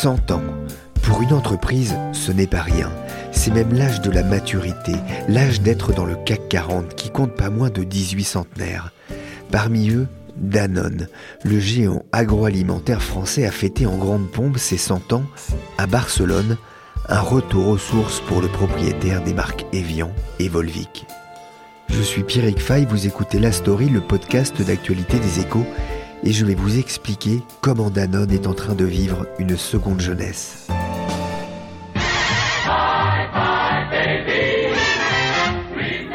100 ans. Pour une entreprise, ce n'est pas rien. C'est même l'âge de la maturité, l'âge d'être dans le CAC 40 qui compte pas moins de 18 centenaires. Parmi eux, Danone, le géant agroalimentaire français a fêté en grande pompe ses 100 ans à Barcelone, un retour aux sources pour le propriétaire des marques Evian et Volvic. Je suis Pierrick Fay, vous écoutez La Story, le podcast d'actualité des échos et je vais vous expliquer comment Danone est en train de vivre une seconde jeunesse.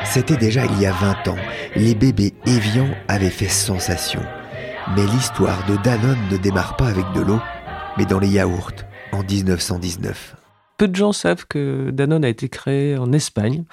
C'était déjà il y a 20 ans. Les bébés Evian avaient fait sensation. Mais l'histoire de Danone ne démarre pas avec de l'eau, mais dans les yaourts en 1919. Peu de gens savent que Danone a été créé en Espagne.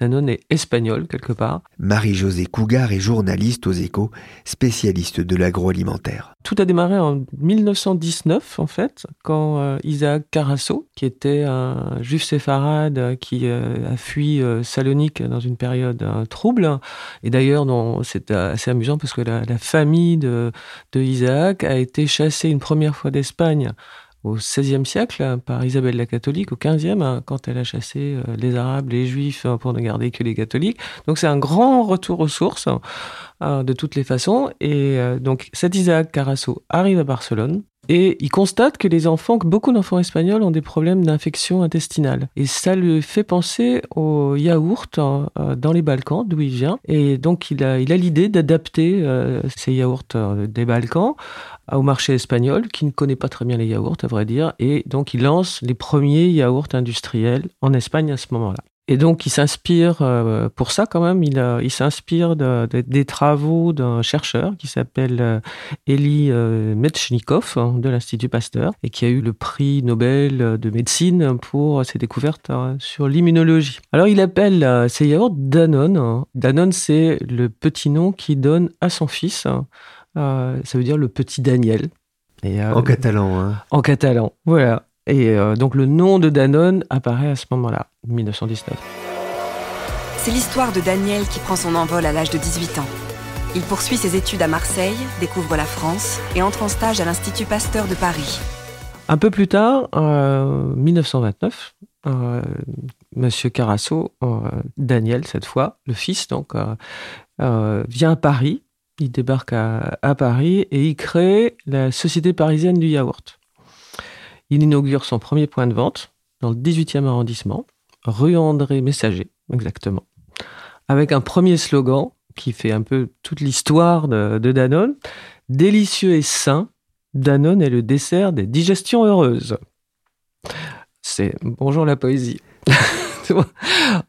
Danone est espagnol quelque part. Marie-Josée Cougar est journaliste aux échos, spécialiste de l'agroalimentaire. Tout a démarré en 1919 en fait, quand euh, Isaac Carasso, qui était un juif séfarade qui euh, a fui euh, Salonique dans une période trouble, et d'ailleurs c'est assez amusant parce que la, famille de, de Isaac a été chassée une première fois d'Espagne au XVIe siècle par Isabelle la catholique, au XVe, hein, quand elle a chassé euh, les Arabes, les Juifs, hein, pour ne garder que les catholiques. Donc c'est un grand retour aux sources, hein, de toutes les façons. Et euh, donc cet Isaac Carasso arrive à Barcelone. Et il constate que les enfants, beaucoup d'enfants espagnols ont des problèmes d'infection intestinale. Et ça lui fait penser aux yaourts euh, dans les Balkans, d'où il vient. Et donc il a, il a l'idée d'adapter ces yaourts des Balkans au marché espagnol, qui ne connaît pas très bien les yaourts, à vrai dire, et donc il lance les premiers yaourts industriels en Espagne à ce moment-là. Et donc, il s'inspire, euh, pour ça quand même, il, il s'inspire de, des travaux d'un chercheur qui s'appelle euh, Eli euh, Metchnikov hein, de l'Institut Pasteur et qui a eu le prix Nobel de médecine pour ses découvertes hein, sur l'immunologie. Alors, il appelle ces yaourts Danone. Hein. Danone, c'est le petit nom qu'il donne à son fils euh, ça veut dire le petit Daniel. Euh, en catalan, hein. En catalan, voilà. Et euh, donc le nom de Danone apparaît à ce moment-là, 1919. C'est l'histoire de Daniel qui prend son envol à l'âge de 18 ans. Il poursuit ses études à Marseille, découvre la France et entre en stage à l'Institut Pasteur de Paris. Un peu plus tard, 1929, Monsieur Carasso, Daniel cette fois, le fils donc, vient à Paris il débarque à, Paris et il crée la Société parisienne du yaourt. Il inaugure son premier point de vente dans le 18e arrondissement, rue André Messager, exactement, avec un premier slogan qui fait un peu toute l'histoire de, Danone. Délicieux et sain, Danone est le dessert des digestions heureuses. C'est bonjour la poésie.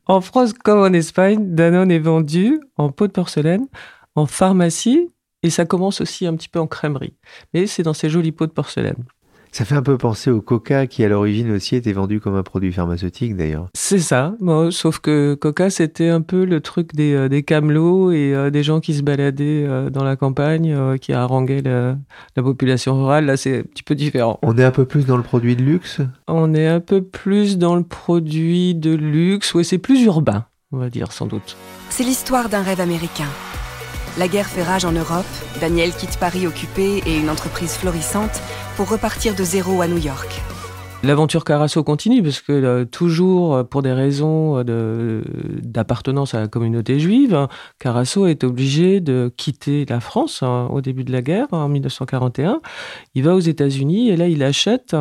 en France comme en Espagne, Danone est vendu en pot de porcelaine en pharmacie et ça commence aussi un petit peu en crèmerie. Mais c'est dans ces jolis pots de porcelaine. Ça fait un peu penser au Coca qui à l'origine aussi était vendu comme un produit pharmaceutique d'ailleurs. C'est ça, sauf que Coca c'était un peu le truc des, euh, des camelots et euh, des gens qui se baladaient euh, dans la campagne, qui haranguaient la, la, population rurale. Là c'est un petit peu différent. On est un peu plus dans le produit de luxe? On est un peu plus dans le produit de luxe, oui c'est plus urbain, on va dire sans doute. C'est l'histoire d'un rêve américain la guerre fait rage en Europe, Daniel quitte Paris occupé et une entreprise florissante pour repartir de zéro à New York. L'aventure Carasso continue parce que euh, toujours euh, pour des raisons euh, d'appartenance à la communauté juive, Carasso est obligé de quitter la France hein, au début de la guerre en 1941. Il va aux États-Unis et là il achète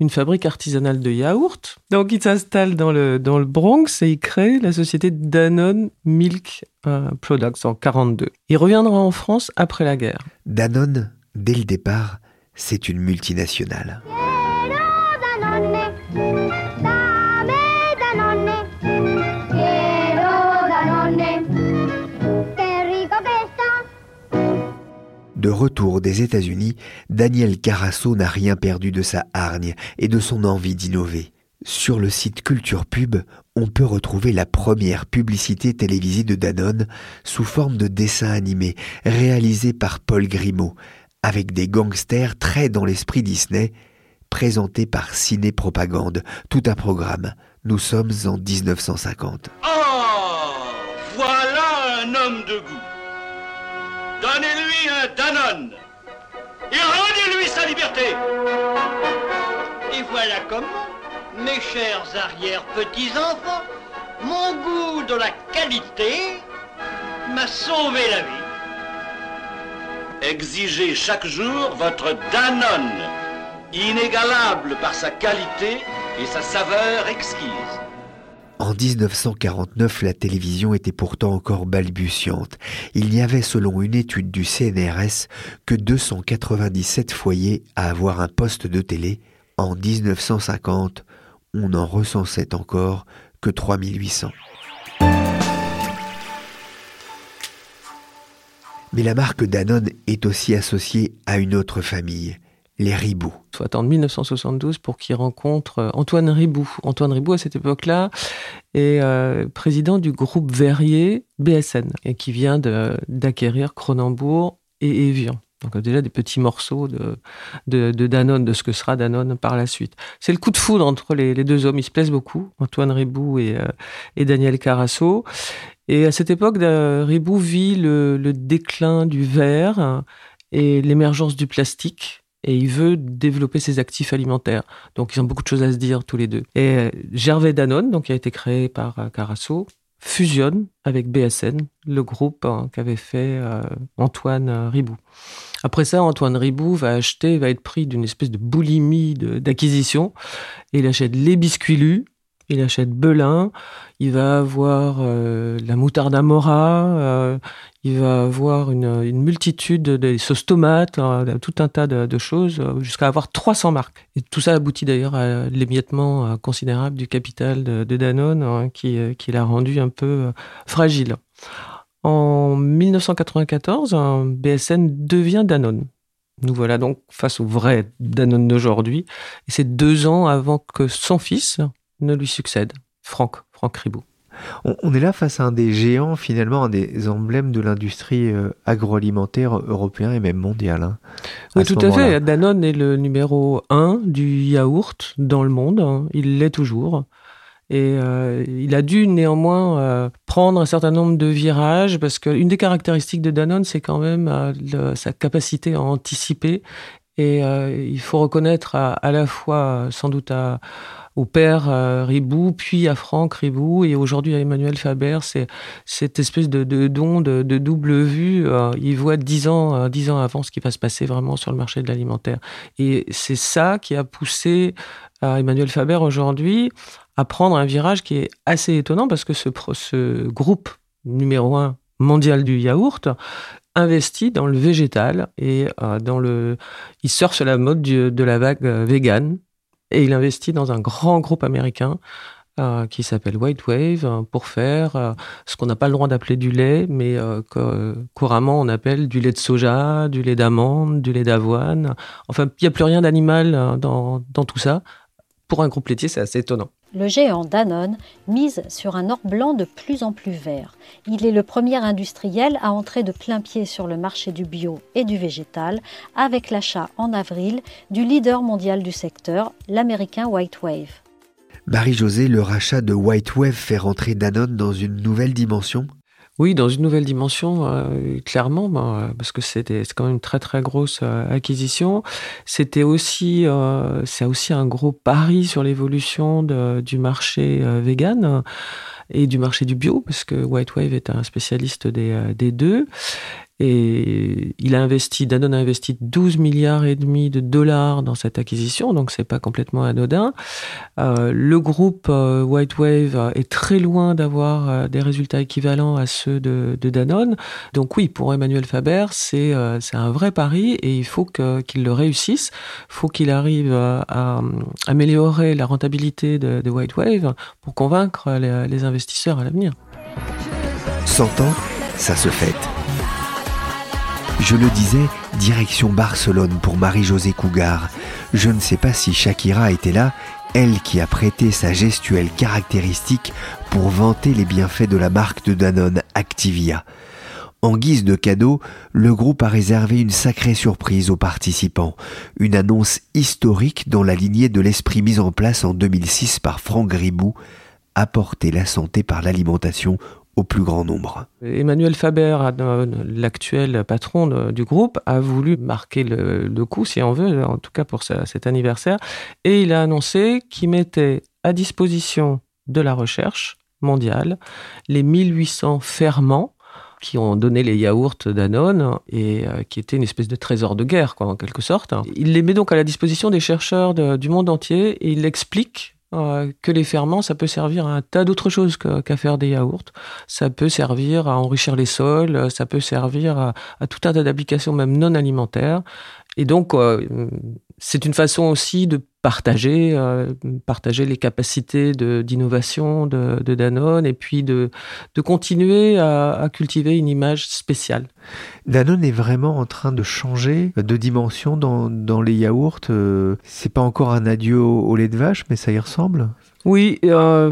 une fabrique artisanale de yaourt. Donc il s'installe dans le dans le Bronx et il crée la société Danone Milk Products en 42. Il reviendra en France après la guerre. Danone, dès le départ, c'est une multinationale. De retour des États-Unis, Daniel Carasso n'a rien perdu de sa hargne et de son envie d'innover. Sur le site Culture Pub, on peut retrouver la première publicité télévisée de Danone sous forme de dessin animé réalisé par Paul Grimaud, avec des gangsters très dans l'esprit Disney, présenté par Ciné Propagande, tout un programme. Nous sommes en 1950. Oh Voilà un homme de goût Donnez-lui un Danone et rendez-lui sa liberté Et voilà comment mes chers arrière-petits-enfants, mon goût de la qualité m'a sauvé la vie. Exigez chaque jour votre Danone, inégalable par sa qualité et sa saveur exquise. En 1949, la télévision était pourtant encore balbutiante. Il n'y avait, selon une étude du CNRS, que 297 foyers à avoir un poste de télé. En 1950, on n'en recensait encore que 3800. Mais la marque Danone est aussi associée à une autre famille, les Ribou. Il faut attendre 1972 pour qu'il rencontre euh, Antoine Ribou. Antoine Ribou, à cette époque-là, est euh, président du groupe Verrier BSN, et qui vient d'acquérir Cronenbourg et Evian. Donc déjà des petits morceaux de, de, Danone, de ce que sera Danone par la suite. C'est le coup de foudre entre les, deux hommes. Ils se plaisent beaucoup, Antoine Ribou et, euh, et Daniel Carasso. Et à cette époque, Ribou vit le déclin du verre et l'émergence du plastique et il veut développer ses actifs alimentaires. Donc ils ont beaucoup de choses à se dire tous les deux. Et euh, Gervais Danone, donc qui a été créé par euh, Carasso, fusionne avec BSN, le groupe hein, qu'avait fait Antoine Ribou. Après ça, Antoine Ribou va acheter, va être pris d'une espèce de boulimie d'acquisition. Et il achète les biscuits lus, il achète Belin, il va avoir euh, la moutarde Amora, euh, il va avoir une, multitude de sauces tomates, hein, tout un tas de, choses, euh, jusqu'à avoir 300 marques. Et tout ça aboutit d'ailleurs à l'émiettement considérable du capital de, Danone, hein, qui, qui l'a rendu un peu fragile. En 1994, un BSN devient Danone. Nous voilà donc face au vrai Danone d'aujourd'hui. Et c'est deux ans avant que son fils ne lui succède, Franck, Franck Ribou. On est là face à un des géants, finalement, un des emblèmes de l'industrie euh, agroalimentaire européen et même mondial. Hein, oui, tout à fait. Danone est le numéro un du yaourt dans le monde. Hein. Il l'est toujours. Et euh, il a dû néanmoins euh, prendre un certain nombre de virages parce qu'une des caractéristiques de Danone, c'est quand même euh, sa capacité à anticiper. Et il faut reconnaître à, à, la fois, sans doute, à, au père Ribou, puis à Franck Ribou, et aujourd'hui à Emmanuel Faber, c'est cette espèce de, de don de, de, double vue. il voit dix ans, dix ans avant ce qui va se passer vraiment sur le marché de l'alimentaire. Et c'est ça qui a poussé Emmanuel Faber aujourd'hui à prendre un virage qui est assez étonnant parce que ce, ce groupe numéro un mondial du yaourt investit dans le végétal et euh, dans le, il surfe sur la mode de la vague euh, vegan et il investit dans un grand groupe américain euh, qui s'appelle White Wave pour faire ce qu'on n'a pas le droit d'appeler du lait, mais que couramment on appelle du lait de soja, du lait d'amande, du lait d'avoine. Enfin, il n'y a plus rien d'animal dans, dans tout ça. Pour un groupe laitier, c'est assez étonnant le géant Danone mise sur un or blanc de plus en plus vert. Il est le premier industriel à entrer de plein pied sur le marché du bio et du végétal avec l'achat en avril du leader mondial du secteur, l'américain White Wave. Marie-Josée, le rachat de White Wave fait rentrer Danone dans une nouvelle dimension? Oui, dans une nouvelle dimension, euh, clairement, ben, parce que c'est quand même une très très grosse euh, acquisition. C'était aussi euh, c'est aussi un gros pari sur l'évolution du marché vegan et du marché du bio, parce que White Wave est un spécialiste des, des deux. Et il a investi, Danone a investi 12 milliards et demi de dollars dans cette acquisition, donc c'est pas complètement anodin. Euh, le groupe euh, White Wave est très loin d'avoir euh, des résultats équivalents à ceux de, Danone. Donc oui, pour Emmanuel Faber, c'est euh, un vrai pari et il faut qu'il le réussisse. Il faut qu'il arrive à, améliorer la rentabilité de, de White Wave pour convaincre les, les investisseurs à l'avenir. 100 ans, ça se fête. Je le disais, direction Barcelone pour Marie-Josée Cougar. Je ne sais pas si Shakira était là, elle qui a prêté sa gestuelle caractéristique pour vanter les bienfaits de la marque de Danone Activia. En guise de cadeau, le groupe a réservé une sacrée surprise aux participants, une annonce historique dans la lignée de l'esprit mis en place en 2006 par Franck Gribou, apporter la santé par l'alimentation au plus grand nombre. Emmanuel Faber, l'actuel patron du groupe, a voulu marquer le, coup, si on veut, en tout cas pour cet anniversaire, et il a annoncé qu'il mettait à disposition de la recherche mondiale les 1800 ferments qui ont donné les yaourts Danone et euh, qui étaient une espèce de trésor de guerre, quoi, en quelque sorte. Il les met donc à la disposition des chercheurs du monde entier et il explique euh, que les ferments, ça peut servir à un tas d'autres choses qu'à faire des yaourts. Ça peut servir à enrichir les sols, ça peut servir à, à tout un tas d'applications même non alimentaires. Et donc, euh, c'est une façon aussi de partager, euh, partager les capacités d'innovation de, de, Danone et puis de, de continuer à, à, cultiver une image spéciale. Danone est vraiment en train de changer de dimension dans, dans les yaourts. Euh, c'est pas encore un adieu au lait de vache, mais ça y ressemble. Oui. Euh,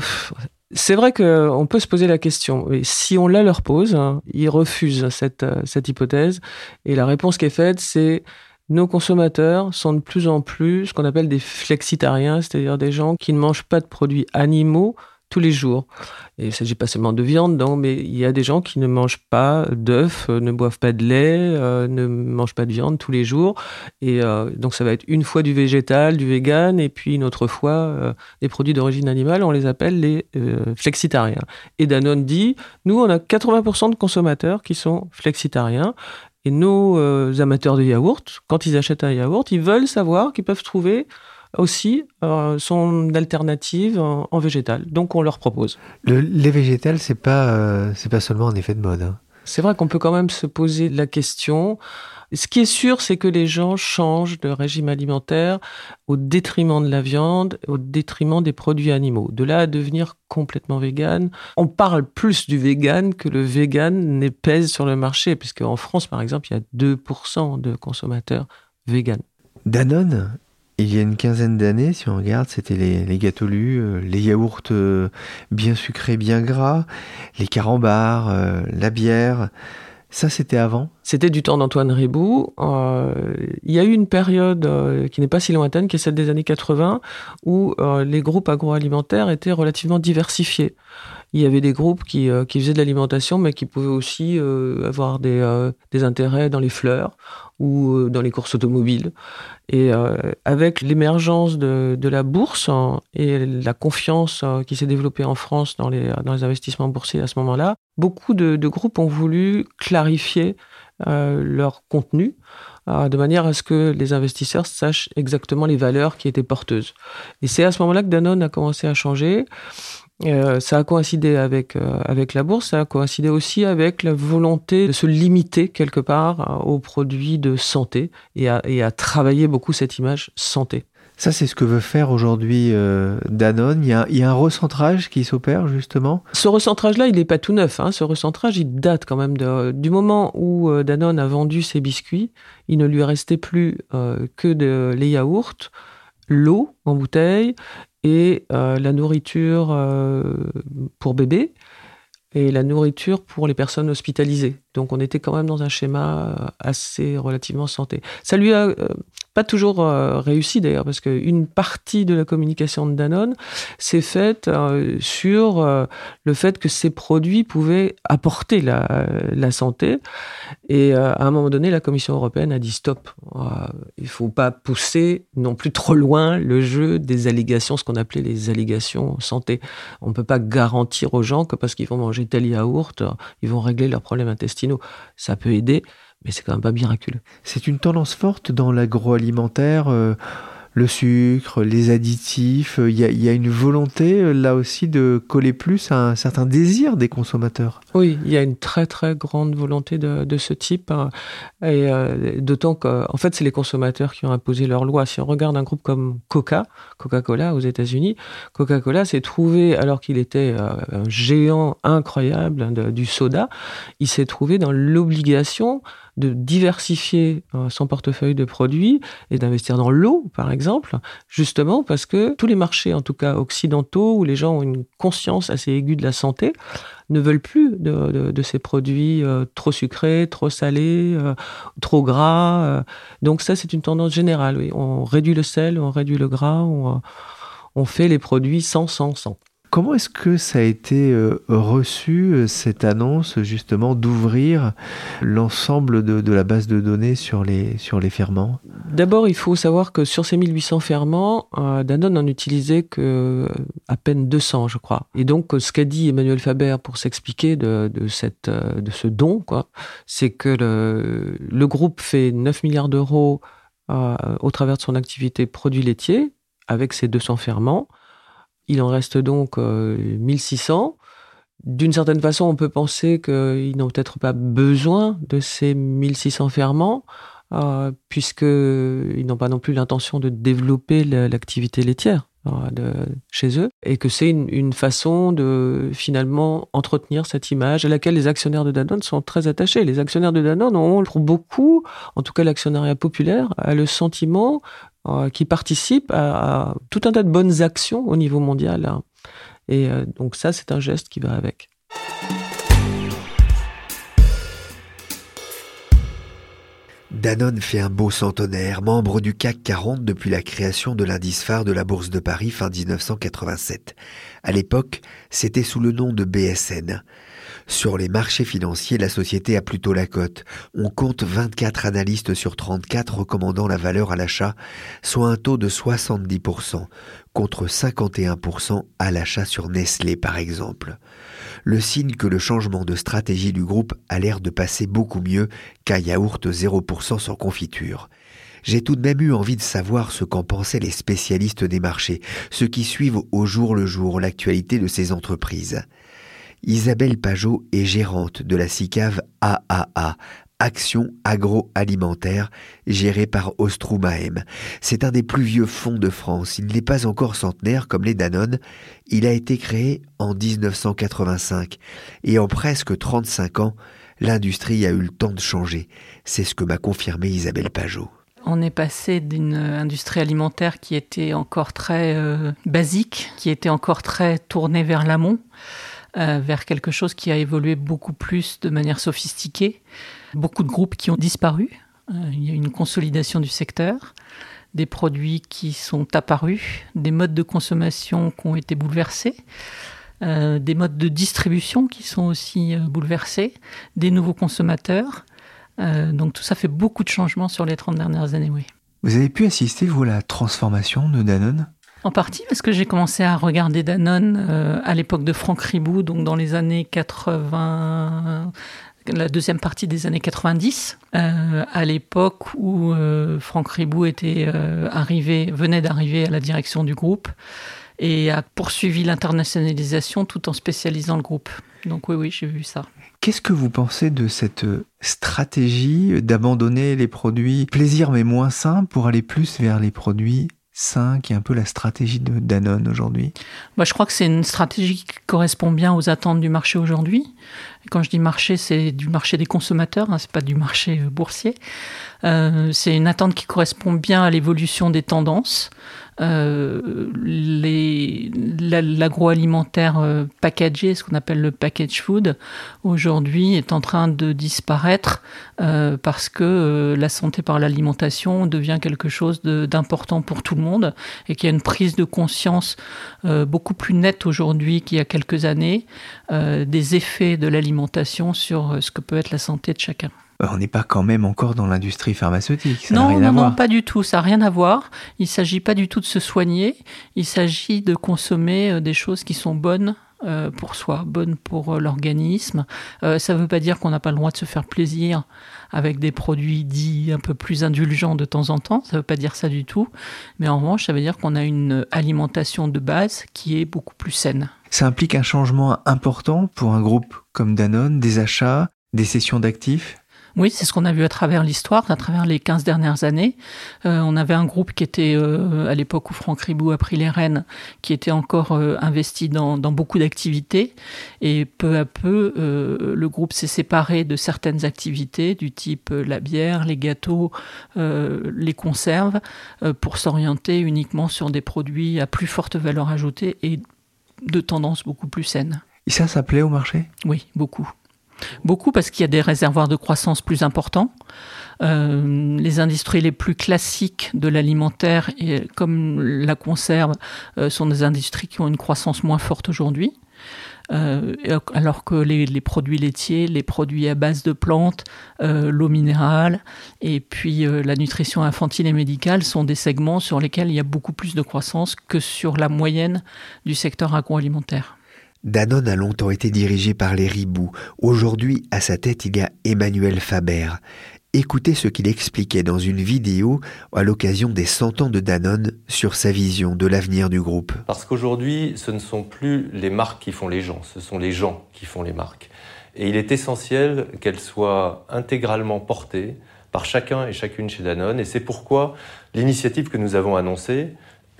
c'est vrai qu'on peut se poser la question. Et si on la leur pose, hein, ils refusent cette, cette hypothèse. Et la réponse qui est faite, c'est nos consommateurs sont de plus en plus ce qu'on appelle des flexitariens, c'est-à-dire des gens qui ne mangent pas de produits animaux tous les jours. Et il ne s'agit pas seulement de viande, mais il y a des gens qui ne mangent pas d'œufs, euh, ne boivent pas de lait, euh, ne mangent pas de viande tous les jours. Et euh, donc ça va être une fois du végétal, du vegan, et puis une autre fois des produits d'origine animale. On les appelle les flexitariens. Et Danone dit, nous, on a 80% de consommateurs qui sont flexitariens. Et nos euh, amateurs de yaourt, quand ils achètent un yaourt, ils veulent savoir qu'ils peuvent trouver aussi euh, son alternative en, végétal. Donc on leur propose. Le lait végétal, c'est pas euh, c'est pas seulement un effet de mode. Hein. C'est vrai qu'on peut quand même se poser la question ce qui est sûr, c'est que les gens changent de régime alimentaire au détriment de la viande, au détriment des produits animaux. De là à devenir complètement vegan, on parle plus du vegan que le vegan n'est pèse sur le marché, puisque en France, par exemple, il y a 2% de consommateurs vegan. Danone, il y a une quinzaine d'années, si on regarde, c'était les, gâteaux lus, euh, les yaourts euh, bien sucrés, bien gras, les carambars, euh, la bière. Ça, c'était avant C'était du temps d'Antoine Ribou. Euh, il y a eu une période euh, qui n'est pas si lointaine, qui est celle des années 80, où euh, les groupes agroalimentaires étaient relativement diversifiés. Il y avait des groupes qui, qui faisaient de l'alimentation, mais qui pouvaient aussi avoir des, des intérêts dans les fleurs ou euh, dans les courses automobiles. Et euh, avec l'émergence de, de, la bourse hein, et la confiance euh, qui s'est développée en France dans les, dans les investissements boursiers à ce moment-là, beaucoup de, de, groupes ont voulu clarifier leur contenu de manière à ce que les investisseurs sachent exactement les valeurs qui étaient porteuses. Et c'est à ce moment-là que Danone a commencé à changer. Euh, ça a coïncidé avec, euh, avec la bourse, ça a coïncidé aussi avec la volonté de se limiter quelque part euh, aux produits de santé et à, et à travailler beaucoup cette image santé. Ça, c'est ce que veut faire aujourd'hui Danone. Il y, a, il y, a, un recentrage qui s'opère justement? Ce recentrage-là, il n'est pas tout neuf. Hein. Ce recentrage, il date quand même de, du moment où Danone a vendu ses biscuits. Il ne lui restait plus que de, les yaourts, l'eau en bouteille et euh, la nourriture euh, pour bébé et la nourriture pour les personnes hospitalisées. Donc on était quand même dans un schéma euh, assez relativement santé. Ça lui a pas toujours euh, réussi d'ailleurs, parce qu'une partie de la communication de Danone s'est faite euh, sur euh, le fait que ces produits pouvaient apporter la, santé. Et à un moment donné, la Commission européenne a dit stop. il faut pas pousser non plus trop loin le jeu des allégations, ce qu'on appelait les allégations santé. On peut pas garantir aux gens que parce qu'ils vont manger tel yaourt, ils vont régler leurs problèmes intestinaux. Ça peut aider, mais c'est quand même pas miraculeux. C'est une tendance forte dans l'agroalimentaire. Euh, le sucre, les additifs, il y, a, une volonté euh, là aussi de coller plus à un certain désir des consommateurs. Oui, il y a une très très grande volonté de, de ce type, hein. et euh, d'autant qu'en fait c'est les consommateurs qui ont imposé leur loi. Si on regarde un groupe comme Coca, Coca-Cola aux États-Unis, Coca-Cola s'est trouvé, alors qu'il était euh, un géant incroyable du soda, il s'est trouvé dans l'obligation de diversifier euh, son portefeuille de produits et d'investir dans l'eau, par exemple, justement parce que tous les marchés, en tout cas occidentaux, où les gens ont une conscience assez aiguë de la santé, ne veulent plus de, ces produits euh, trop sucrés, trop salés, euh, trop gras. Donc ça, c'est une tendance générale. Oui. On réduit le sel, on réduit le gras, on, on fait les produits sans, sans, sans. Comment est-ce que ça a été euh, reçu, euh, cette annonce justement d'ouvrir l'ensemble de, la base de données sur les, sur les ferments? D'abord, il faut savoir que sur ces 1800 ferments, euh, Danone n'en utilisait que à peine 200, je crois. Et donc, ce qu'a dit Emmanuel Faber pour s'expliquer de, cette, de ce don, c'est que le, le, groupe fait 9 milliards d'euros au travers de son activité produits laitiers avec ses 200 ferments. Il en reste donc 1600. Euh, D'une certaine façon, on peut penser qu'ils n'ont peut-être pas besoin de ces 1600 ferments, euh, puisqu'ils n'ont pas non plus l'intention de développer l'activité laitière euh, chez eux, et que c'est une, façon de finalement entretenir cette image à laquelle les actionnaires de Danone sont très attachés. Les actionnaires de Danone ont pour beaucoup, en tout cas l'actionnariat populaire, le sentiment euh, qui participent à, tout un tas de bonnes actions au niveau mondial. Hein. Et euh, donc ça, c'est un geste qui va avec. Danone fait un beau centenaire, membre du CAC 40 depuis la création de l'indice phare de la Bourse de Paris fin 1987. À l'époque, c'était sous le nom de BSN. Sur les marchés financiers, la société a plutôt la cote. On compte 24 analystes sur 34 recommandant la valeur à l'achat, soit un taux de 70%, contre 51% à l'achat sur Nestlé par exemple. Le signe que le changement de stratégie du groupe a l'air de passer beaucoup mieux qu'un yaourt 0% sans confiture. J'ai tout de même eu envie de savoir ce qu'en pensaient les spécialistes des marchés, ceux qui suivent au jour le jour l'actualité de ces entreprises. Isabelle Pajot est gérante de la SICAV AAA, Action agroalimentaire, gérée par Ostrumaem. C'est un des plus vieux fonds de France. Il n'est pas encore centenaire comme les Danone. Il a été créé en 1985. Et en presque 35 ans, l'industrie a eu le temps de changer. C'est ce que m'a confirmé Isabelle Pajot. On est passé d'une industrie alimentaire qui était encore très euh, basique, qui était encore très tournée vers l'amont, euh, vers quelque chose qui a évolué beaucoup plus de manière sophistiquée. Beaucoup de groupes qui ont disparu. Euh, il y a une consolidation du secteur, des produits qui sont apparus, des modes de consommation qui ont été bouleversés. Euh, des modes de distribution qui sont aussi bouleversés, des nouveaux consommateurs. donc tout ça fait beaucoup de changements sur les 30 dernières années, oui. Vous avez pu assister, vous, à la transformation de Danone? En partie parce que j'ai commencé à regarder Danone euh, à l'époque de Franck Ribou, donc dans les années 80, la deuxième partie des années 90, euh, à l'époque où euh, Franck Ribou était arrivé, venait d'arriver à la direction du groupe et a poursuivi l'internationalisation tout en spécialisant le groupe. Donc oui, oui, j'ai vu ça. Qu'est-ce que vous pensez de cette stratégie d'abandonner les produits plaisir mais moins sains pour aller plus vers les produits 5 qui un peu la stratégie de Danone aujourd'hui bah, Je crois que c'est une stratégie qui correspond bien aux attentes du marché aujourd'hui. Quand je dis marché, c'est du marché des consommateurs, hein, c'est pas du marché euh, boursier. Euh, c'est une attente qui correspond bien à l'évolution des tendances. Euh, l'agroalimentaire euh, packagé, ce qu'on appelle le package food, aujourd'hui est en train de disparaître euh, parce que la santé par l'alimentation devient quelque chose d'important pour tout le monde et qu'il y a une prise de conscience beaucoup plus nette aujourd'hui qu'il y a quelques années des effets de l'alimentation sur ce que peut être la santé de chacun. Euh, on n'est pas quand même encore dans l'industrie pharmaceutique. Ça non, rien non, à non, voir. pas du tout. Ça n'a rien à voir. Il ne s'agit pas du tout de se soigner. Il s'agit de consommer euh, des choses qui sont bonnes euh, pour soi, bonnes pour l'organisme. ça ne veut pas dire qu'on n'a pas le droit de se faire plaisir avec des produits dits un peu plus indulgents de temps en temps. Ça ne veut pas dire ça du tout. Mais en revanche, ça veut dire qu'on a une alimentation de base qui est beaucoup plus saine. Ça implique un changement important pour un groupe comme Danone, des achats, des sessions d'actifs? Oui, c'est ce qu'on a vu à travers l'histoire, à travers les 15 dernières années. Euh, on avait un groupe qui était, euh, à l'époque où Franck Ribou a pris les rênes, qui était encore euh, investi dans, dans beaucoup d'activités. Et peu à peu, le groupe s'est séparé de certaines activités, du type la bière, les gâteaux, les conserves, pour s'orienter uniquement sur des produits à plus forte valeur ajoutée et de tendance beaucoup plus saine. Et ça, ça plaît au marché? Oui, beaucoup. Beaucoup parce qu'il y a des réservoirs de croissance plus importants. Euh, les industries les plus classiques de l'alimentaire, comme la conserve, euh, sont des industries qui ont une croissance moins forte aujourd'hui. Euh, alors que les, les, produits laitiers, les produits à base de plantes, l'eau minérale et puis la nutrition infantile et médicale sont des segments sur lesquels il y a beaucoup plus de croissance que sur la moyenne du secteur agroalimentaire. Danone a longtemps été dirigé par les Ribou. Aujourd'hui, à sa tête, il y a Emmanuel Faber. Écoutez ce qu'il expliquait dans une vidéo à l'occasion des 100 ans de Danone sur sa vision de l'avenir du groupe. Parce qu'aujourd'hui, ce ne sont plus les marques qui font les gens, ce sont les gens qui font les marques. Et il est essentiel qu'elles soient intégralement portées par chacun et chacune chez Danone. Et c'est pourquoi l'initiative que nous avons annoncée,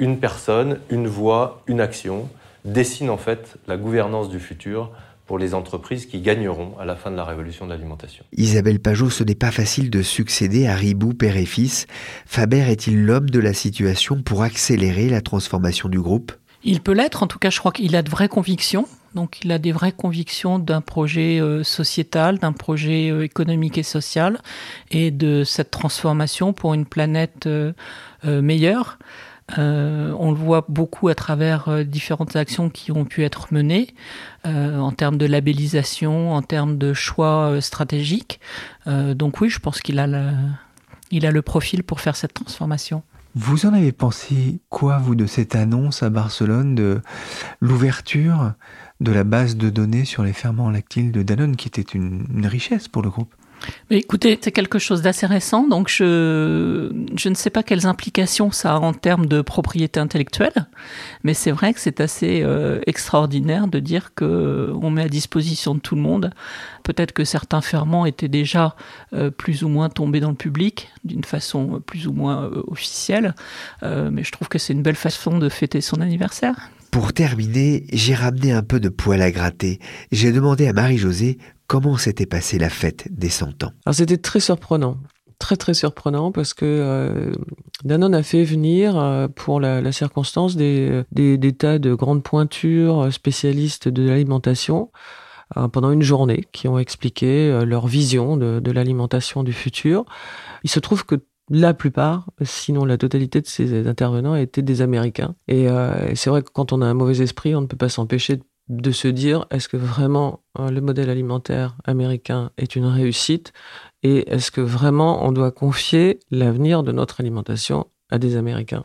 une personne, une voix, une action, dessine en fait la gouvernance du futur pour les entreprises qui gagneront à la fin de la révolution de l'alimentation. Isabelle Pajot, ce n'est pas facile de succéder à Ribou, père et fils. Faber est-il l'homme de la situation pour accélérer la transformation du groupe? Il peut l'être, en tout cas je crois qu'il a de vraies convictions. Donc il a des vraies convictions d'un projet euh, sociétal, d'un projet euh, économique et social, et de cette transformation pour une planète euh, meilleure. Euh, on le voit beaucoup à travers euh, différentes actions qui ont pu être menées euh, en termes de labellisation, en termes de choix stratégiques. donc oui, je pense qu'il a, le, il a le profil pour faire cette transformation. Vous en avez pensé quoi, vous, de cette annonce à Barcelone de l'ouverture de la base de données sur les ferments lactiles de Danone, qui était une richesse pour le groupe? Mais écoutez, c'est quelque chose d'assez récent, donc je, je ne sais pas quelles implications ça a en termes de propriété intellectuelle, mais c'est vrai que c'est assez euh, extraordinaire de dire que euh, on met à disposition de tout le monde. Peut-être que certains ferments étaient déjà euh, plus ou moins tombés dans le public d'une façon plus ou moins officielle, mais je trouve que c'est une belle façon de fêter son anniversaire. Pour terminer, j'ai ramené un peu de poil à gratter. J'ai demandé à Marie-Josée comment s'était passée la fête des 100 ans? Alors c'était très surprenant. Très très surprenant parce que euh, Danone a fait venir euh, pour la, circonstance des, tas de grandes pointures spécialistes de l'alimentation euh, pendant une journée qui ont expliqué leur vision de, l'alimentation du futur. Il se trouve que la plupart, sinon la totalité de ces intervenants étaient des Américains. Et, euh, c'est vrai que quand on a un mauvais esprit, on ne peut pas s'empêcher de se dire est-ce que vraiment euh, le modèle alimentaire américain est une réussite et est-ce que vraiment on doit confier l'avenir de notre alimentation à des Américains?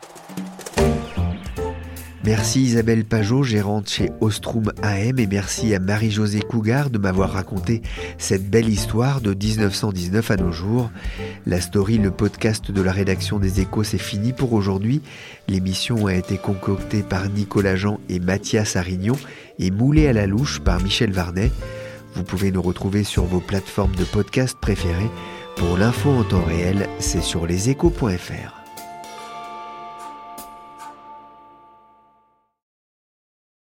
Merci Isabelle Pajot, gérante chez Ostrom AM, et merci à Marie-Josée Cougar de m'avoir raconté cette belle histoire de 1919 à nos jours. La story, le podcast de la rédaction des Échos, c'est fini pour aujourd'hui. L'émission a été concoctée par Nicolas Jean et Mathias Arignon et moulée à la louche par Michel Varnet. Vous pouvez nous retrouver sur vos plateformes de podcast préférées. Pour l'info en temps réel, c'est sur leséchos.fr.